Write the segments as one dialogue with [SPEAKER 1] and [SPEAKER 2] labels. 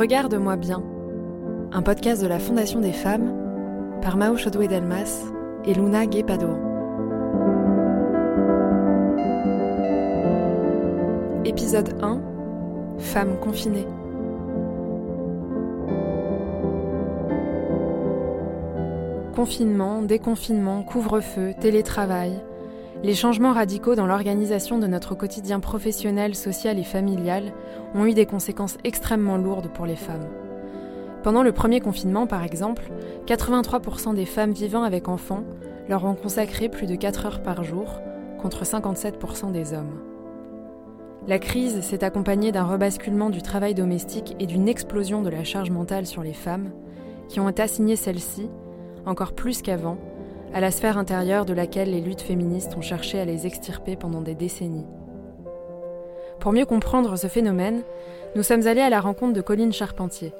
[SPEAKER 1] Regarde-moi bien, un podcast de la Fondation des femmes par Mao Chodoué Delmas et Luna Guépado. Épisode 1 Femmes confinées. Confinement, déconfinement, couvre-feu, télétravail, les changements radicaux dans l'organisation de notre quotidien professionnel, social et familial ont eu des conséquences extrêmement lourdes pour les femmes. Pendant le premier confinement, par exemple, 83% des femmes vivant avec enfants leur ont consacré plus de 4 heures par jour, contre 57% des hommes. La crise s'est accompagnée d'un rebasculement du travail domestique et d'une explosion de la charge mentale sur les femmes, qui ont assigné celle-ci, encore plus qu'avant, à la sphère intérieure de laquelle les luttes féministes ont cherché à les extirper pendant des décennies. Pour mieux comprendre ce phénomène, nous sommes allés à la rencontre de Colline Charpentier.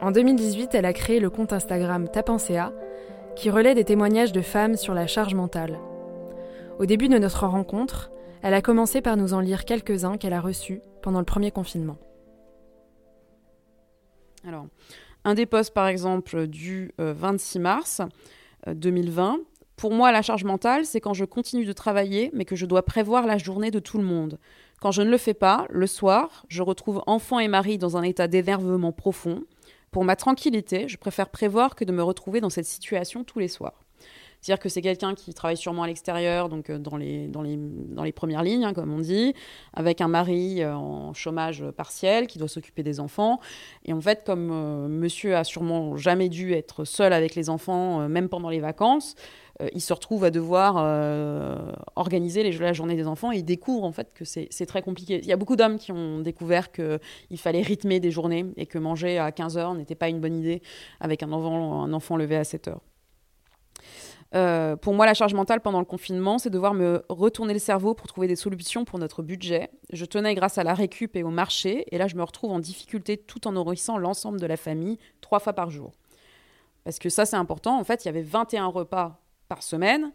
[SPEAKER 1] En 2018, elle a créé le compte Instagram Tapensea, qui relaie des témoignages de femmes sur la charge mentale. Au début de notre rencontre, elle a commencé par nous en lire quelques-uns qu'elle a reçus pendant le premier confinement.
[SPEAKER 2] Un des posts, par exemple, du 26 euh, mars, 2020. Euh, Pour moi, la charge mentale, c'est quand je continue de travailler, mais que je dois prévoir la journée de tout le monde. Quand je ne le fais pas, le soir, je retrouve enfant et mari dans un état d'énervement profond. Pour ma tranquillité, je préfère prévoir que de me retrouver dans cette situation tous les soirs. C'est-à-dire que c'est quelqu'un qui travaille sûrement à l'extérieur, donc euh, dans les, dans les, dans les premières lignes, hein, comme on dit, avec un mari euh, en chômage partiel qui doit s'occuper des enfants. Et en fait, comme euh, monsieur a sûrement jamais dû être seul avec les enfants, même pendant les vacances, il se retrouve à devoir organiser les, la journée des enfants et il découvre en fait que c'est très compliqué. Il y a beaucoup d'hommes qui ont découvert qu'il fallait rythmer des journées et que manger à 15 heures n'était pas une bonne idée avec un enfant, un enfant levé à 7 heures. Euh, pour moi, la charge mentale pendant le confinement, c'est devoir me retourner le cerveau pour trouver des solutions pour notre budget. Je tenais grâce à la récup et au marché, et là, je me retrouve en difficulté tout en nourrissant l'ensemble de la famille trois fois par jour. Parce que ça, c'est important. En fait, il y avait 21 repas par semaine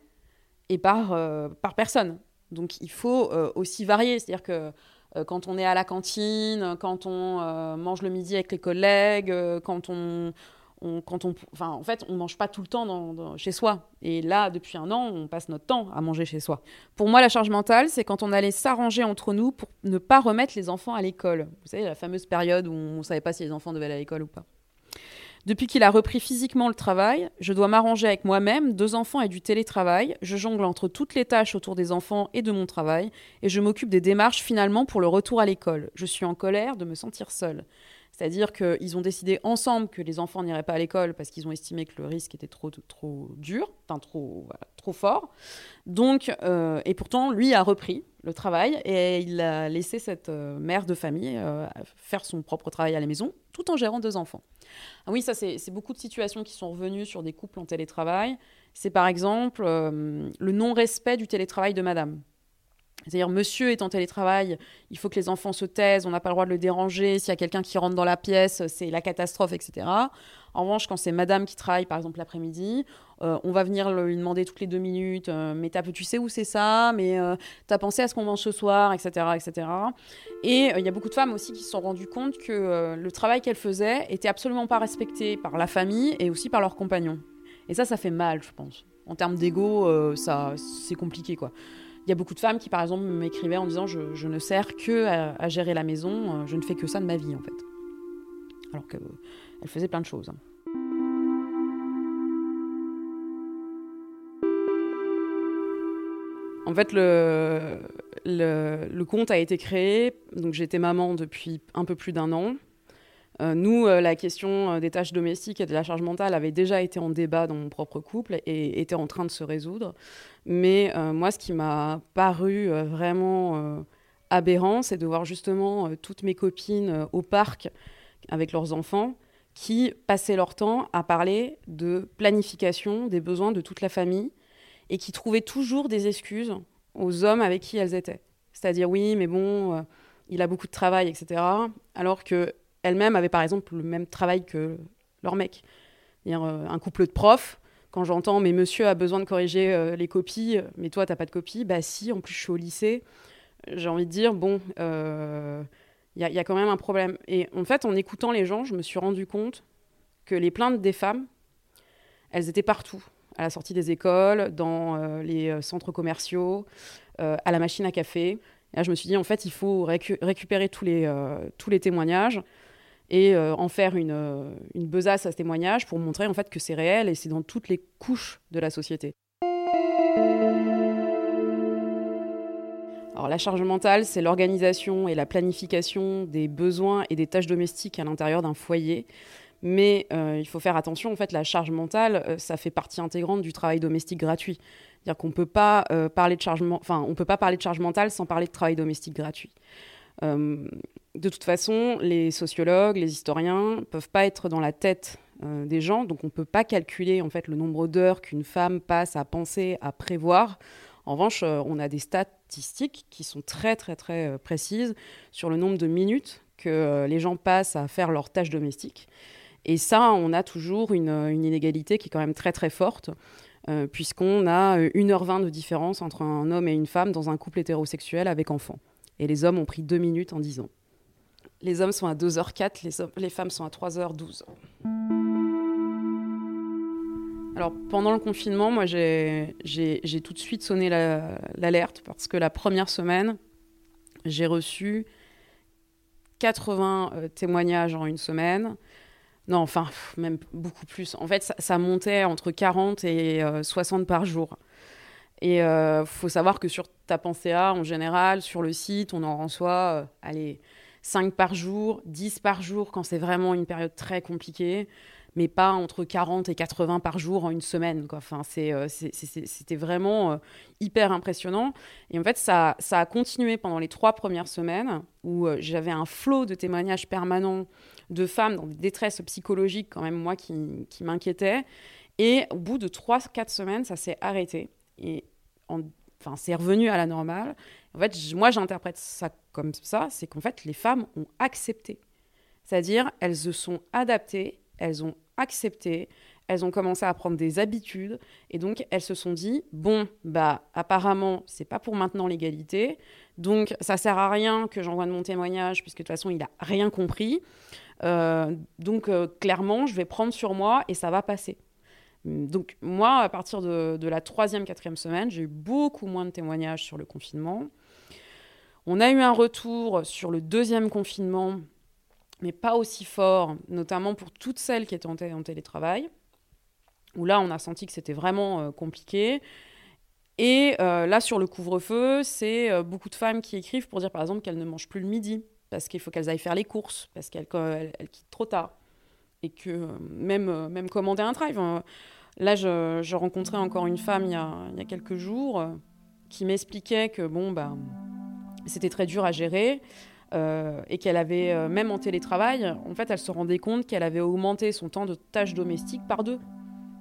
[SPEAKER 2] et par, euh, par personne. Donc, il faut euh, aussi varier. C'est-à-dire que quand on est à la cantine, quand on mange le midi avec les collègues, quand on, quand on, enfin, en fait, on mange pas tout le temps chez soi. Et là, depuis un an, on passe notre temps à manger chez soi. Pour moi, la charge mentale, c'est quand on allait s'arranger entre nous pour ne pas remettre les enfants à l'école. Vous savez, la fameuse période où on ne savait pas si les enfants devaient aller à l'école ou pas. Depuis qu'il a repris physiquement le travail, je dois m'arranger avec moi-même, deux enfants et du télétravail. Je jongle entre toutes les tâches autour des enfants et de mon travail, et je m'occupe des démarches finalement pour le retour à l'école. Je suis en colère de me sentir seule. C'est-à-dire qu'ils ont décidé ensemble que les enfants n'iraient pas à l'école parce qu'ils ont estimé que le risque était trop, trop dur, enfin trop, trop fort. Donc, euh, et pourtant, lui a repris le travail et il a laissé cette euh, mère de famille euh, faire son propre travail à la maison tout en gérant deux enfants. Ah oui, ça, c'est beaucoup de situations qui sont revenues sur des couples en télétravail. C'est par exemple le non-respect du télétravail de madame. C'est-à-dire, monsieur est en télétravail, il faut que les enfants se taisent, on n'a pas le droit de le déranger, s'il y a quelqu'un qui rentre dans la pièce, c'est la catastrophe, etc. En revanche, quand c'est madame qui travaille, par exemple, l'après-midi, euh, on va venir lui demander toutes les deux minutes, euh, mais tu sais où c'est ça, mais euh, tu as pensé à ce qu'on mange ce soir, etc. etc. Et il y a beaucoup de femmes aussi qui se sont rendues compte que le travail qu'elles faisaient était absolument pas respecté par la famille et aussi par leurs compagnons. Et ça, ça fait mal, je pense. En termes d'ego, ça, c'est compliqué, quoi. Il y a beaucoup de femmes qui, par exemple, m'écrivaient en disant je, ne sers que à, gérer la maison, euh, je ne fais que ça de ma vie, en fait. Alors qu'elles euh, faisaient plein de choses. En fait, le, le, compte a été créé. Donc, j'étais maman depuis un peu plus d'un an. Euh, nous, la question des tâches domestiques et de la charge mentale avait déjà été en débat dans mon propre couple et était en train de se résoudre. Mais euh, moi, ce qui m'a paru euh, vraiment euh, aberrant, c'est de voir justement toutes mes copines au parc avec leurs enfants qui passaient leur temps à parler de planification des besoins de toute la famille et qui trouvaient toujours des excuses aux hommes avec qui elles étaient. C'est-à-dire, oui, mais bon, il a beaucoup de travail, etc. Alors qu'elles-mêmes avaient par exemple le même travail que leur mec. un couple de profs, quand j'entends mais monsieur a besoin de corriger euh, les copies, mais toi t'as pas de copie, bah si, en plus je suis au lycée, j'ai envie de dire bon, il euh, Il y, a quand même un problème. Et en fait, en écoutant les gens, je me suis rendu compte que les plaintes des femmes, elles étaient partout. À la sortie des écoles, dans les centres commerciaux, à la machine à café. Et là, je me suis dit, en fait, il faut récupérer tous les, tous les témoignages et euh, en faire une, euh, une besace à ce témoignage pour montrer en fait que c'est réel et c'est dans toutes les couches de la société. Alors, la charge mentale, c'est l'organisation et la planification des besoins et des tâches domestiques à l'intérieur d'un foyer. Mais euh, il faut faire attention, en fait, la charge mentale, ça fait partie intégrante du travail domestique gratuit. C'est-à-dire qu'on pas parler peut pas parler de charge mentale sans parler de travail domestique gratuit. Euh, de toute façon, les sociologues, les historiens peuvent pas être dans la tête euh, des gens, donc on ne peut pas calculer en fait le nombre d'heures qu'une femme passe à penser, à prévoir. En revanche, euh, on a des statistiques qui sont très très très précises sur le nombre de minutes que les gens passent à faire leurs tâches domestiques. Et ça, on a toujours une, inégalité qui est quand même très très forte, puisqu'on a 1h20 de différence entre un homme et une femme dans un couple hétérosexuel avec enfants. Et les hommes ont pris deux minutes en 10 ans. Les hommes sont à 2h04, les, les femmes sont à 3h12. Alors pendant le confinement, moi j'ai tout de suite sonné l'alerte parce que la première semaine, j'ai reçu 80 euh, témoignages en une semaine. Non, enfin, même beaucoup plus. En fait, ça, montait entre 40 et 60 euh, par jour. Et il euh, faut savoir que sur ta pensée A, en général, sur le site, on en reçoit, euh, allez, 5 par jour, 10 par jour quand c'est vraiment une période très compliquée, mais pas entre 40 et 80 par jour en une semaine. Enfin, euh, c'était vraiment hyper impressionnant. Et en fait, ça, ça, a continué pendant les trois premières semaines où j'avais un flot de témoignages permanents de femmes dans des détresses psychologiques, quand même, moi, qui, qui m'inquiétaient. Et au bout de 3-4 semaines, ça s'est arrêté. Et enfin, c'est revenu à la normale. En fait, moi, j'interprète ça comme ça, c'est qu'en fait, les femmes ont accepté. C'est-à-dire, elles se sont adaptées, elles ont accepté, elles ont commencé à prendre des habitudes, et donc elles se sont dit bon, bah apparemment, c'est pas pour maintenant l'égalité, donc ça sert à rien que j'envoie de mon témoignage, puisque de toute façon, il a rien compris. Euh, donc euh, clairement, je vais prendre sur moi et ça va passer. Donc moi, à partir de, la troisième, quatrième semaine, j'ai eu beaucoup moins de témoignages sur le confinement. On a eu un retour sur le deuxième confinement, mais pas aussi fort, notamment pour toutes celles qui étaient en, télétravail, où là, on a senti que c'était vraiment euh, compliqué. Et euh, là, sur le couvre-feu, c'est euh, beaucoup de femmes qui écrivent pour dire, par exemple, qu'elles ne mangent plus le midi, parce qu'il faut qu'elles aillent faire les courses, parce qu'elles quittent trop tard. Et que même, même commander un drive, hein, Là, je, rencontrais encore une femme il y a, quelques jours euh, qui m'expliquait que bon, bah, c'était très dur à gérer. Euh, et qu'elle avait, euh, même en télétravail, en fait, elle se rendait compte qu'elle avait augmenté son temps de tâches domestiques par deux.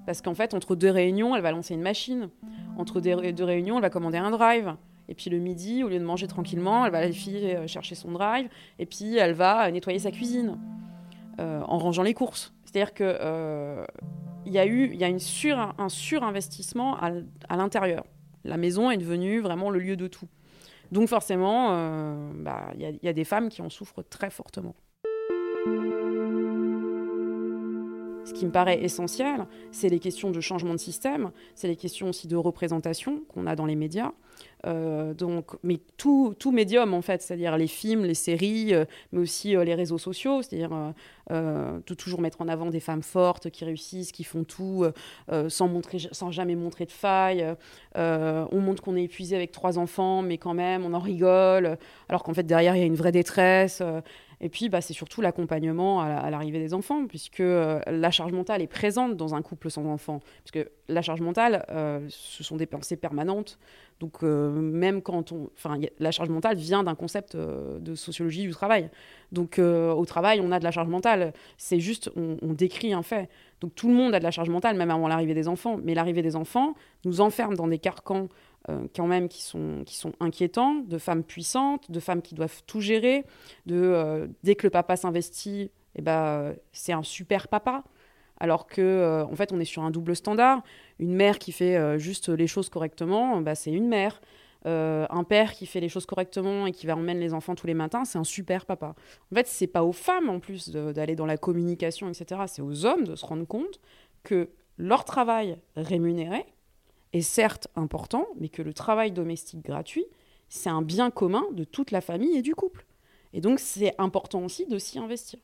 [SPEAKER 2] Parce qu'en fait, entre deux réunions, elle va lancer une machine. Entre deux réunions, elle va commander un drive. Et puis le midi, au lieu de manger tranquillement, elle va aller chercher son drive. Et puis elle va nettoyer sa cuisine en rangeant les courses. C'est-à-dire que il y a eu y a un surinvestissement à, l'intérieur. La maison est devenue vraiment le lieu de tout. Donc forcément, euh, bah, il y, y, a des femmes qui en souffrent très fortement. Qui me paraît essentiel, c'est les questions de changement de système, c'est les questions aussi de représentation qu'on a dans les médias. Euh, donc, mais tout, tout médium en fait, c'est-à-dire les films, les séries, euh, mais aussi les réseaux sociaux, c'est-à-dire euh, de toujours mettre en avant des femmes fortes qui réussissent, qui font tout euh, sans, montrer, sans jamais montrer de faille. Euh, on montre qu'on est épuisé avec trois enfants, mais quand même, on en rigole, alors qu'en fait, derrière, il y a une vraie détresse. Et puis, bah, c'est surtout l'accompagnement à l'arrivée des enfants, puisque la charge mentale est présente dans un couple sans enfants. Puisque la charge mentale, ce sont des pensées permanentes. Donc, même quand on. Enfin, la charge mentale vient d'un concept de sociologie du travail. Donc euh, au travail, on a de la charge mentale. C'est juste, on, décrit un fait. Donc tout le monde a de la charge mentale, même avant l'arrivée des enfants. Mais l'arrivée des enfants nous enferme dans des carcans euh, quand même qui sont, qui sont inquiétants, de femmes puissantes, de femmes qui doivent tout gérer, euh, dès que le papa s'investit, eh ben, c'est un super papa. Alors que en fait, on est sur un double standard. Une mère qui fait juste les choses correctement, bah, c'est une mère. Euh, un père qui fait les choses correctement et qui va emmener les enfants tous les matins, c'est un super papa. En fait, c'est pas aux femmes en plus d'aller dans la communication, etc. C'est aux hommes de se rendre compte que leur travail rémunéré est certes important, mais que le travail domestique gratuit, c'est un bien commun de toute la famille et du couple. Et donc, c'est important aussi de s'y investir.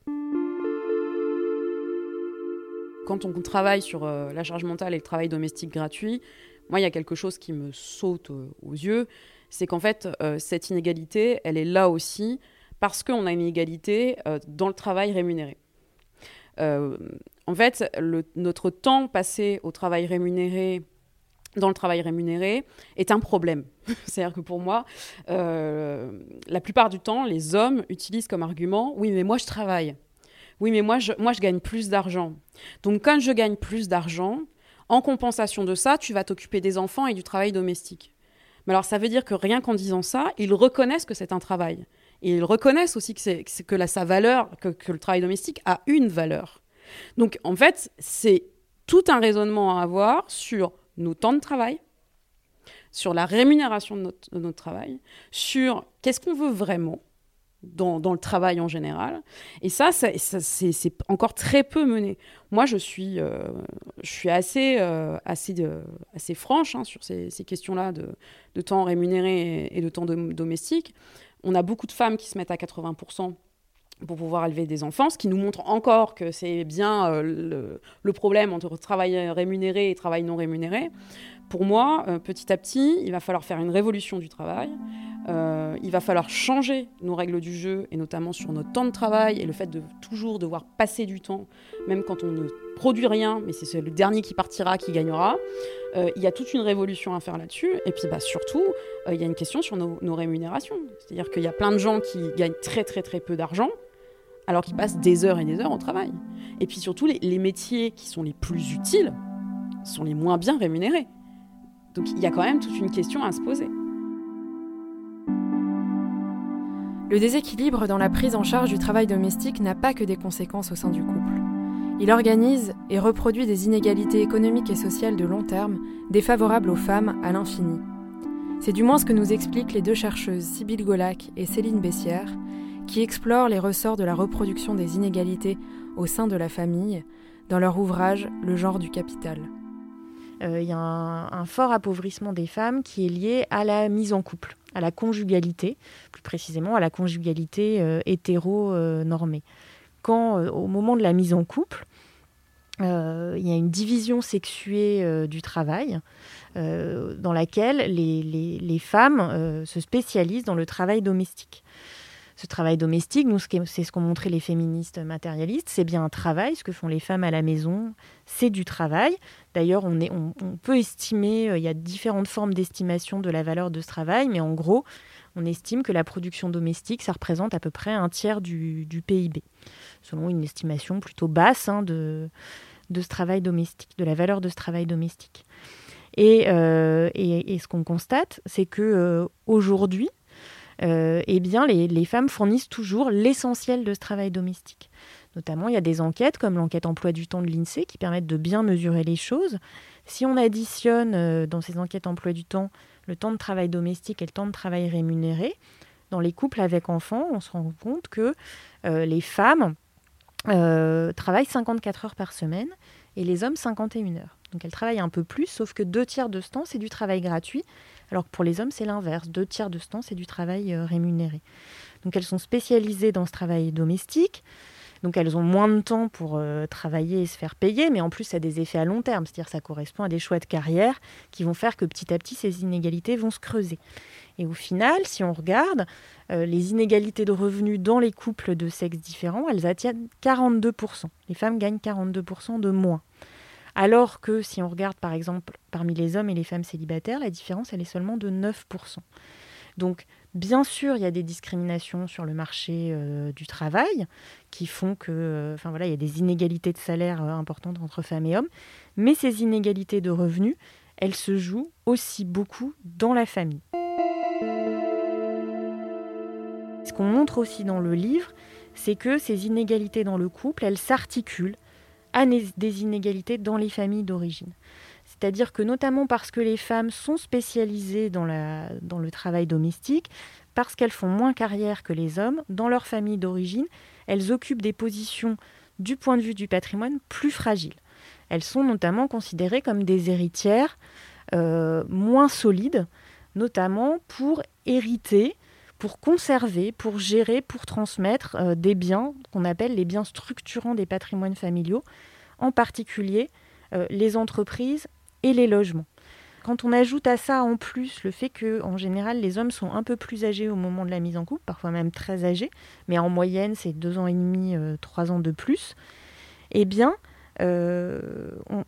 [SPEAKER 2] Quand on travaille sur euh, la charge mentale et le travail domestique gratuit, moi, il y a quelque chose qui me saute aux yeux, c'est qu'en fait, euh, cette inégalité, elle est là aussi parce qu'on a une inégalité euh, dans le travail rémunéré. Euh, en fait, notre temps passé au travail rémunéré, dans le travail rémunéré, est un problème. C'est-à-dire que pour moi, la plupart du temps, les hommes utilisent comme argument, oui, mais moi, je travaille. Oui, mais moi, je gagne plus d'argent. Donc, quand je gagne plus d'argent, en compensation de ça, tu vas t'occuper des enfants et du travail domestique. Mais alors ça veut dire que rien qu'en disant ça, ils reconnaissent que c'est un travail. Et ils reconnaissent aussi que, c'est, que la, sa valeur, que, le travail domestique a une valeur. Donc en fait, c'est tout un raisonnement à avoir sur nos temps de travail, sur la rémunération de de notre travail, sur qu'est-ce qu'on veut vraiment, dans, le travail en général. Et ça, c'est encore très peu mené. Moi, je suis, euh, je suis assez, euh, assez, assez franche hein, sur ces, questions-là de, temps rémunéré et, de temps domestique. On a beaucoup de femmes qui se mettent à 80% pour pouvoir élever des enfants, ce qui nous montre encore que c'est bien euh, le, problème entre travail rémunéré et travail non rémunéré. Pour moi, petit à petit, il va falloir faire une révolution du travail. Euh, il va falloir changer nos règles du jeu, et notamment sur notre temps de travail, et le fait de toujours devoir passer du temps, même quand on ne produit rien, mais c'est le dernier qui partira qui gagnera. Euh, il y a toute une révolution à faire là-dessus. Et puis bah, surtout, euh, il y a une question sur nos, rémunérations. C'est-à-dire qu'il y a plein de gens qui gagnent très très très peu d'argent, alors qu'ils passent des heures et des heures au travail. Et puis surtout, les métiers qui sont les plus utiles sont les moins bien rémunérés. Donc il y a quand même toute une question à se poser.
[SPEAKER 1] Le déséquilibre dans la prise en charge du travail domestique n'a pas que des conséquences au sein du couple. Il organise et reproduit des inégalités économiques et sociales de long terme, défavorables aux femmes à l'infini. C'est du moins ce que nous expliquent les deux chercheuses Sybille Golac et Céline Bessière, qui explorent les ressorts de la reproduction des inégalités au sein de la famille dans leur ouvrage Le genre du capital.
[SPEAKER 3] Euh, il y a un, fort appauvrissement des femmes qui est lié à la mise en couple à la conjugalité, plus précisément à la conjugalité euh, hétéro-normée. Quand, euh, au moment de la mise en couple, euh, il y a une division sexuée du travail dans laquelle les, les femmes se spécialisent dans le travail domestique ce travail domestique, c'est ce qu'ont montré les féministes matérialistes, c'est bien un travail, ce que font les femmes à la maison, c'est du travail. D'ailleurs, on, peut estimer, euh, il y a différentes formes d'estimation de la valeur de ce travail, mais en gros, on estime que la production domestique, ça représente à peu près un tiers du, PIB, selon une estimation plutôt basse hein, de, ce travail domestique, de la valeur de ce travail domestique. Et, euh, ce qu'on constate, c'est que euh, aujourd'hui, eh bien, les, femmes fournissent toujours l'essentiel de ce travail domestique. Notamment, il y a des enquêtes comme l'enquête emploi du temps de l'INSEE qui permettent de bien mesurer les choses. Si on additionne euh, dans ces enquêtes emploi du temps le temps de travail domestique et le temps de travail rémunéré, dans les couples avec enfants, on se rend compte que euh, les femmes travaillent 54 heures par semaine et les hommes 51 heures. Donc elles travaillent un peu plus, sauf que deux tiers de ce temps, c'est du travail gratuit, alors que pour les hommes, c'est l'inverse. Deux tiers de ce temps, c'est du travail euh, rémunéré. Donc elles sont spécialisées dans ce travail domestique. Donc elles ont moins de temps pour euh, travailler et se faire payer, mais en plus ça a des effets à long terme, c'est-à-dire ça correspond à des choix de carrière qui vont faire que petit à petit ces inégalités vont se creuser. Et au final, si on regarde, euh, les inégalités de revenus dans les couples de sexes différents, elles atteignent 42%. Les femmes gagnent 42% de moins. Alors que si on regarde par exemple parmi les hommes et les femmes célibataires, la différence elle est seulement de 9%. Donc bien sûr, il y a des discriminations sur le marché euh, du travail qui font que euh, enfin voilà, il y a des inégalités de salaire euh, importantes entre femmes et hommes, mais ces inégalités de revenus, elles se jouent aussi beaucoup dans la famille. Ce qu'on montre aussi dans le livre, c'est que ces inégalités dans le couple, elles s'articulent à des inégalités dans les familles d'origine. C'est-à-dire que notamment parce que les femmes sont spécialisées dans, la, dans le travail domestique, parce qu'elles font moins carrière que les hommes, dans leur famille d'origine, elles occupent des positions du point de vue du patrimoine plus fragiles. Elles sont notamment considérées comme des héritières euh, moins solides, notamment pour hériter, pour conserver, pour gérer, pour transmettre euh, des biens qu'on appelle les biens structurants des patrimoines familiaux, en particulier euh, les entreprises et les logements. Quand on ajoute à ça en plus le fait que, en général, les hommes sont un peu plus âgés au moment de la mise en couple, parfois même très âgés, mais en moyenne c'est deux ans et demi, euh, trois ans de plus, eh bien, euh,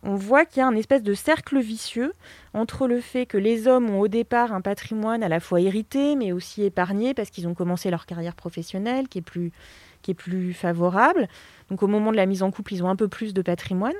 [SPEAKER 3] on, voit qu'il y a un espèce de cercle vicieux entre le fait que les hommes ont au départ un patrimoine à la fois hérité, mais aussi épargné parce qu'ils ont commencé leur carrière professionnelle qui est plus, qui est plus favorable. Donc au moment de la mise en couple, ils ont un peu plus de patrimoine.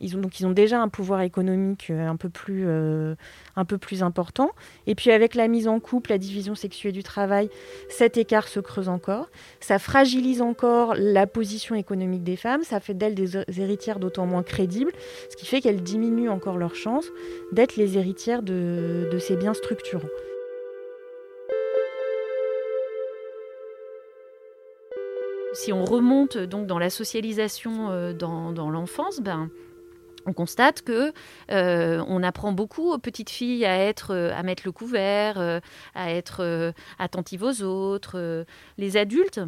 [SPEAKER 3] Ils ont, donc ils ont déjà un pouvoir économique euh, un peu, plus, euh, un peu plus important. Et puis avec la mise en couple, la division sexuée du travail, cet écart se creuse encore. Ça fragilise encore la position économique des femmes. Ça fait d'elles des héritières d'autant moins crédibles, ce qui fait qu'elles diminuent encore leurs chances d'être les héritières de, de ces biens structurants.
[SPEAKER 4] Si on remonte donc dans la socialisation euh, dans, dans l'enfance, ben, on constate que euh, on apprend beaucoup aux petites filles à être, euh, à mettre le couvert, euh, à être attentives aux autres. les adultes,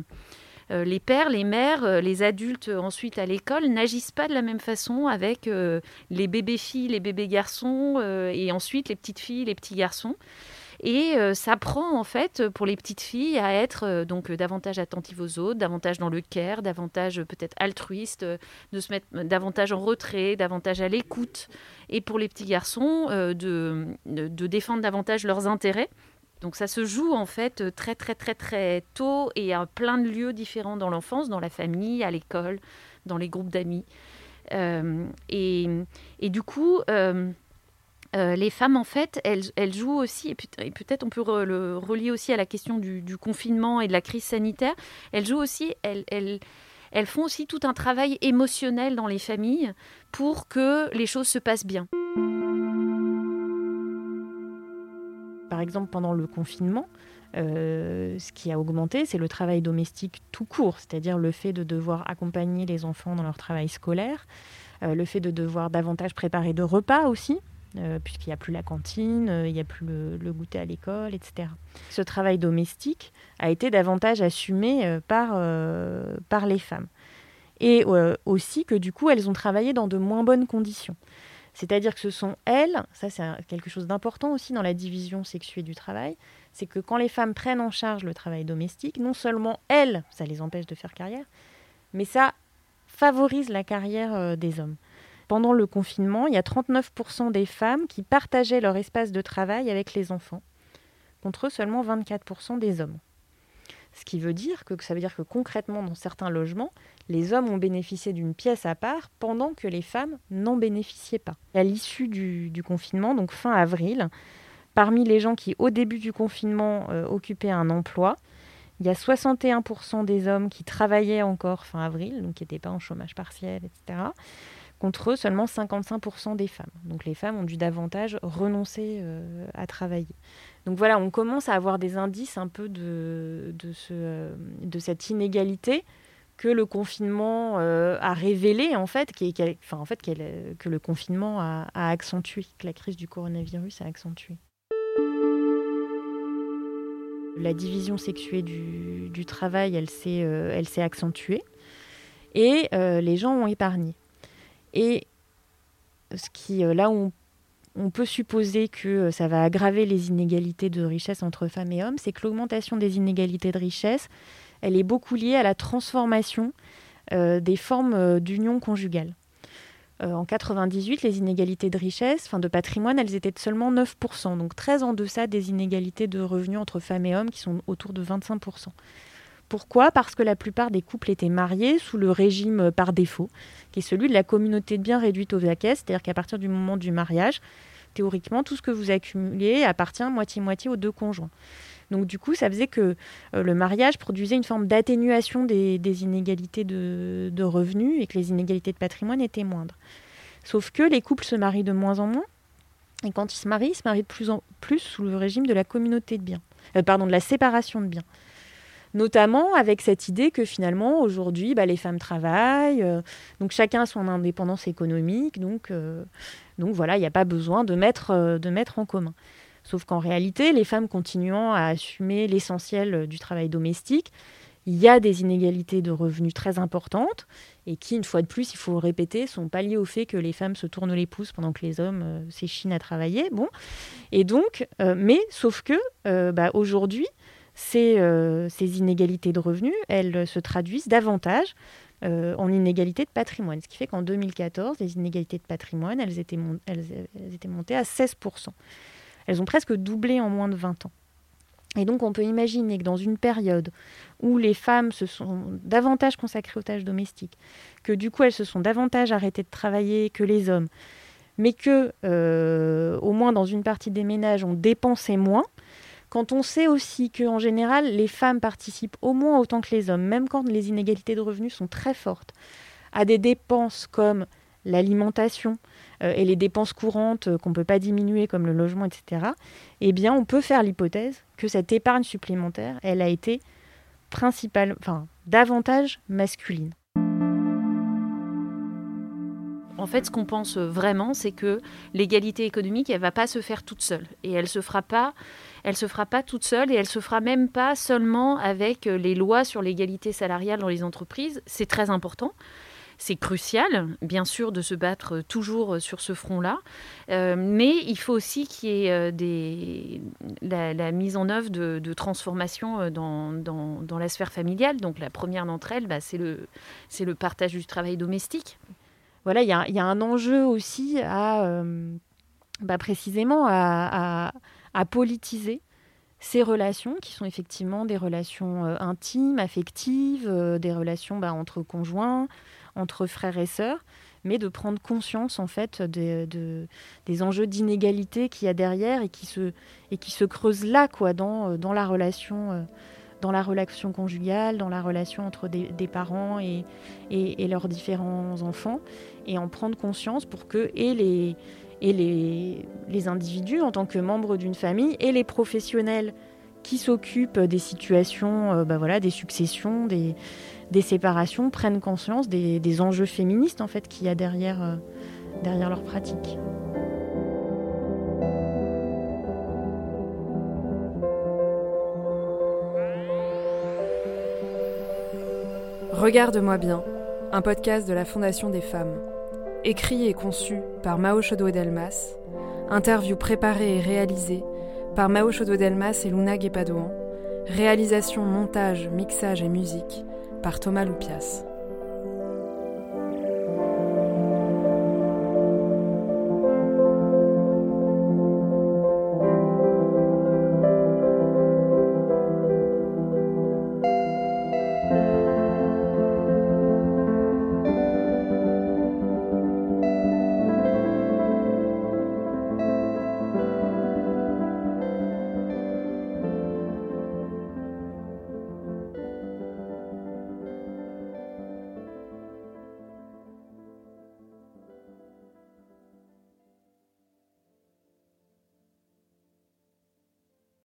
[SPEAKER 4] les pères, les mères, les adultes ensuite à l'école n'agissent pas de la même façon avec les bébés filles, les bébés garçons et ensuite les petites filles, les petits garçons. Et euh, ça prend en fait pour les petites filles à être euh, donc davantage attentives aux autres, davantage dans le care, davantage peut-être altruiste, de se mettre davantage en retrait, davantage à l'écoute. Et pour les petits garçons, euh, de, défendre davantage leurs intérêts. Donc ça se joue en fait très très très très tôt et à plein de lieux différents dans l'enfance, dans la famille, à l'école, dans les groupes d'amis. et, du coup, euh, les femmes, en fait, elles, jouent aussi, et peut-être on peut le relier aussi à la question du, confinement et de la crise sanitaire, elles jouent aussi, elles, font aussi tout un travail émotionnel dans les familles pour que les choses se passent bien.
[SPEAKER 3] Par exemple, pendant le confinement, euh, ce qui a augmenté, c'est le travail domestique tout court, c'est-à-dire le fait de devoir accompagner les enfants dans leur travail scolaire, euh, le fait de devoir davantage préparer de repas aussi, euh, puisqu'il n'y a plus la cantine, euh, il n'y a plus le, goûter à l'école, etc. Ce travail domestique a été davantage assumé euh, par, par les femmes. Et aussi que du coup, elles ont travaillé dans de moins bonnes conditions. C'est-à-dire que ce sont elles, ça c'est quelque chose d'important aussi dans la division sexuée du travail, c'est que quand les femmes prennent en charge le travail domestique, non seulement elles, ça les empêche de faire carrière, mais ça favorise la carrière des hommes pendant le confinement, il y a 39% des femmes qui partageaient leur espace de travail avec les enfants, contre seulement 24% des hommes. Ce qui veut dire que ça veut dire que concrètement, dans certains logements, les hommes ont bénéficié d'une pièce à part pendant que les femmes n'en bénéficiaient pas. À l'issue du, confinement, donc fin avril, parmi les gens qui, au début du confinement, euh, occupaient un emploi, il y a 61% des hommes qui travaillaient encore fin avril, donc qui n'étaient pas en chômage partiel, etc contre seulement 55% des femmes. Donc les femmes ont dû davantage renoncer euh, à travailler. Donc voilà, on commence à avoir des indices un peu de, de, euh, cette inégalité que le confinement euh, a révélé, en fait, qui, fait que le confinement a, accentué, que la crise du coronavirus a accentué. La division sexuée du, du travail, elle s'est accentuée et les gens ont épargné. Et ce qui, euh, là où on, peut supposer que euh, ça va aggraver les inégalités de richesse entre femmes et hommes, c'est que l'augmentation des inégalités de richesse, elle est beaucoup liée à la transformation euh, des formes d'union conjugale. en 98, les inégalités de richesse, enfin de patrimoine, elles étaient de seulement 9%, donc très en deçà des inégalités de revenus entre femmes et hommes qui sont autour de 25%. Pourquoi? Parce que la plupart des couples étaient mariés sous le régime euh, par défaut, qui est celui de la communauté de biens réduite aux acquis, c'est-à-dire qu'à partir du moment du mariage, théoriquement, tout ce que vous accumulez appartient moitié-moitié aux deux conjoints. Donc du coup, ça faisait que euh, le mariage produisait une forme d'atténuation des, inégalités de, de, revenus et que les inégalités de patrimoine étaient moindres. Sauf que les couples se marient de moins en moins, Et quand ils se marient, ils se marient de plus en plus sous le régime de la communauté de biens, euh, pardon, de la séparation de biens. Notamment avec cette idée que finalement, aujourd'hui, bah, les femmes travaillent, euh, donc chacun a son indépendance économique, donc, euh, donc voilà, il n'y a pas besoin de mettre, de mettre en commun. Sauf qu'en réalité, les femmes continuant à assumer l'essentiel du travail domestique, il y a des inégalités de revenus très importantes et qui, une fois de plus, il faut répéter, sont pas liées au fait que les femmes se tournent les pouces pendant que les hommes euh, s'échinent à travailler. Bon, et donc, euh, mais sauf que euh, bah, aujourd'hui, ces, ces, inégalités de revenus, elles se traduisent davantage en inégalités de patrimoine. Ce qui fait qu'en 2014, les inégalités de patrimoine, elles étaient, elles étaient montées à 16%. Elles ont presque doublé en moins de 20 ans. Et donc on peut imaginer que dans une période où les femmes se sont davantage consacrées aux tâches domestiques, que du coup elles se sont davantage arrêtées de travailler que les hommes, mais que euh, au moins dans une partie des ménages on dépensait moins, quand on sait aussi qu'en général les femmes participent au moins autant que les hommes, même quand les inégalités de revenus sont très fortes, à des dépenses comme l'alimentation, euh, et les dépenses courantes euh, qu'on ne peut pas diminuer comme le logement, etc., eh bien, on peut faire l'hypothèse que cette épargne supplémentaire, elle a été principale, enfin, davantage masculine.
[SPEAKER 4] En fait, ce qu'on pense vraiment, c'est que l'égalité économique, elle va pas se faire toute seule, et elle se se fera pas toute seule, et elle se fera même pas seulement avec les lois sur l'égalité salariale dans les entreprises. C'est très important, c'est crucial, bien sûr, de se battre toujours sur ce front-là, euh, mais il faut aussi qu'il y ait euh, la, mise en œuvre de, transformations euh, dans, la sphère familiale. Donc la première d'entre elles, bah, c'est le partage du travail domestique.
[SPEAKER 3] Voilà, il y a, un enjeu aussi à, bah, précisément à, politiser ces relations qui sont effectivement des relations intimes, affectives, des relations bah, entre conjoints, entre frères et sœurs, mais de prendre conscience en fait de, des enjeux d'inégalité qu'il y a derrière et qui se, creusent là quoi, dans, euh, la relation, euh, dans la relation conjugale, dans la relation entre des, parents et, et, leurs différents enfants, et en prendre conscience pour que et les, et les, les individus en tant que membres d'une famille et les professionnels qui s'occupent des situations, euh, bah voilà, des successions, des, des séparations prennent conscience des, enjeux féministes en fait qu'il y a derrière, euh, derrière leur pratique.
[SPEAKER 1] Regarde-moi bien, un podcast de la Fondation des femmes. Écrit et conçu par Mao Chodo-Delmas, interview préparée et réalisée par Mao Chodo-Delmas et Luna Guépadouan, réalisation, montage, mixage et musique par Thomas Loupias.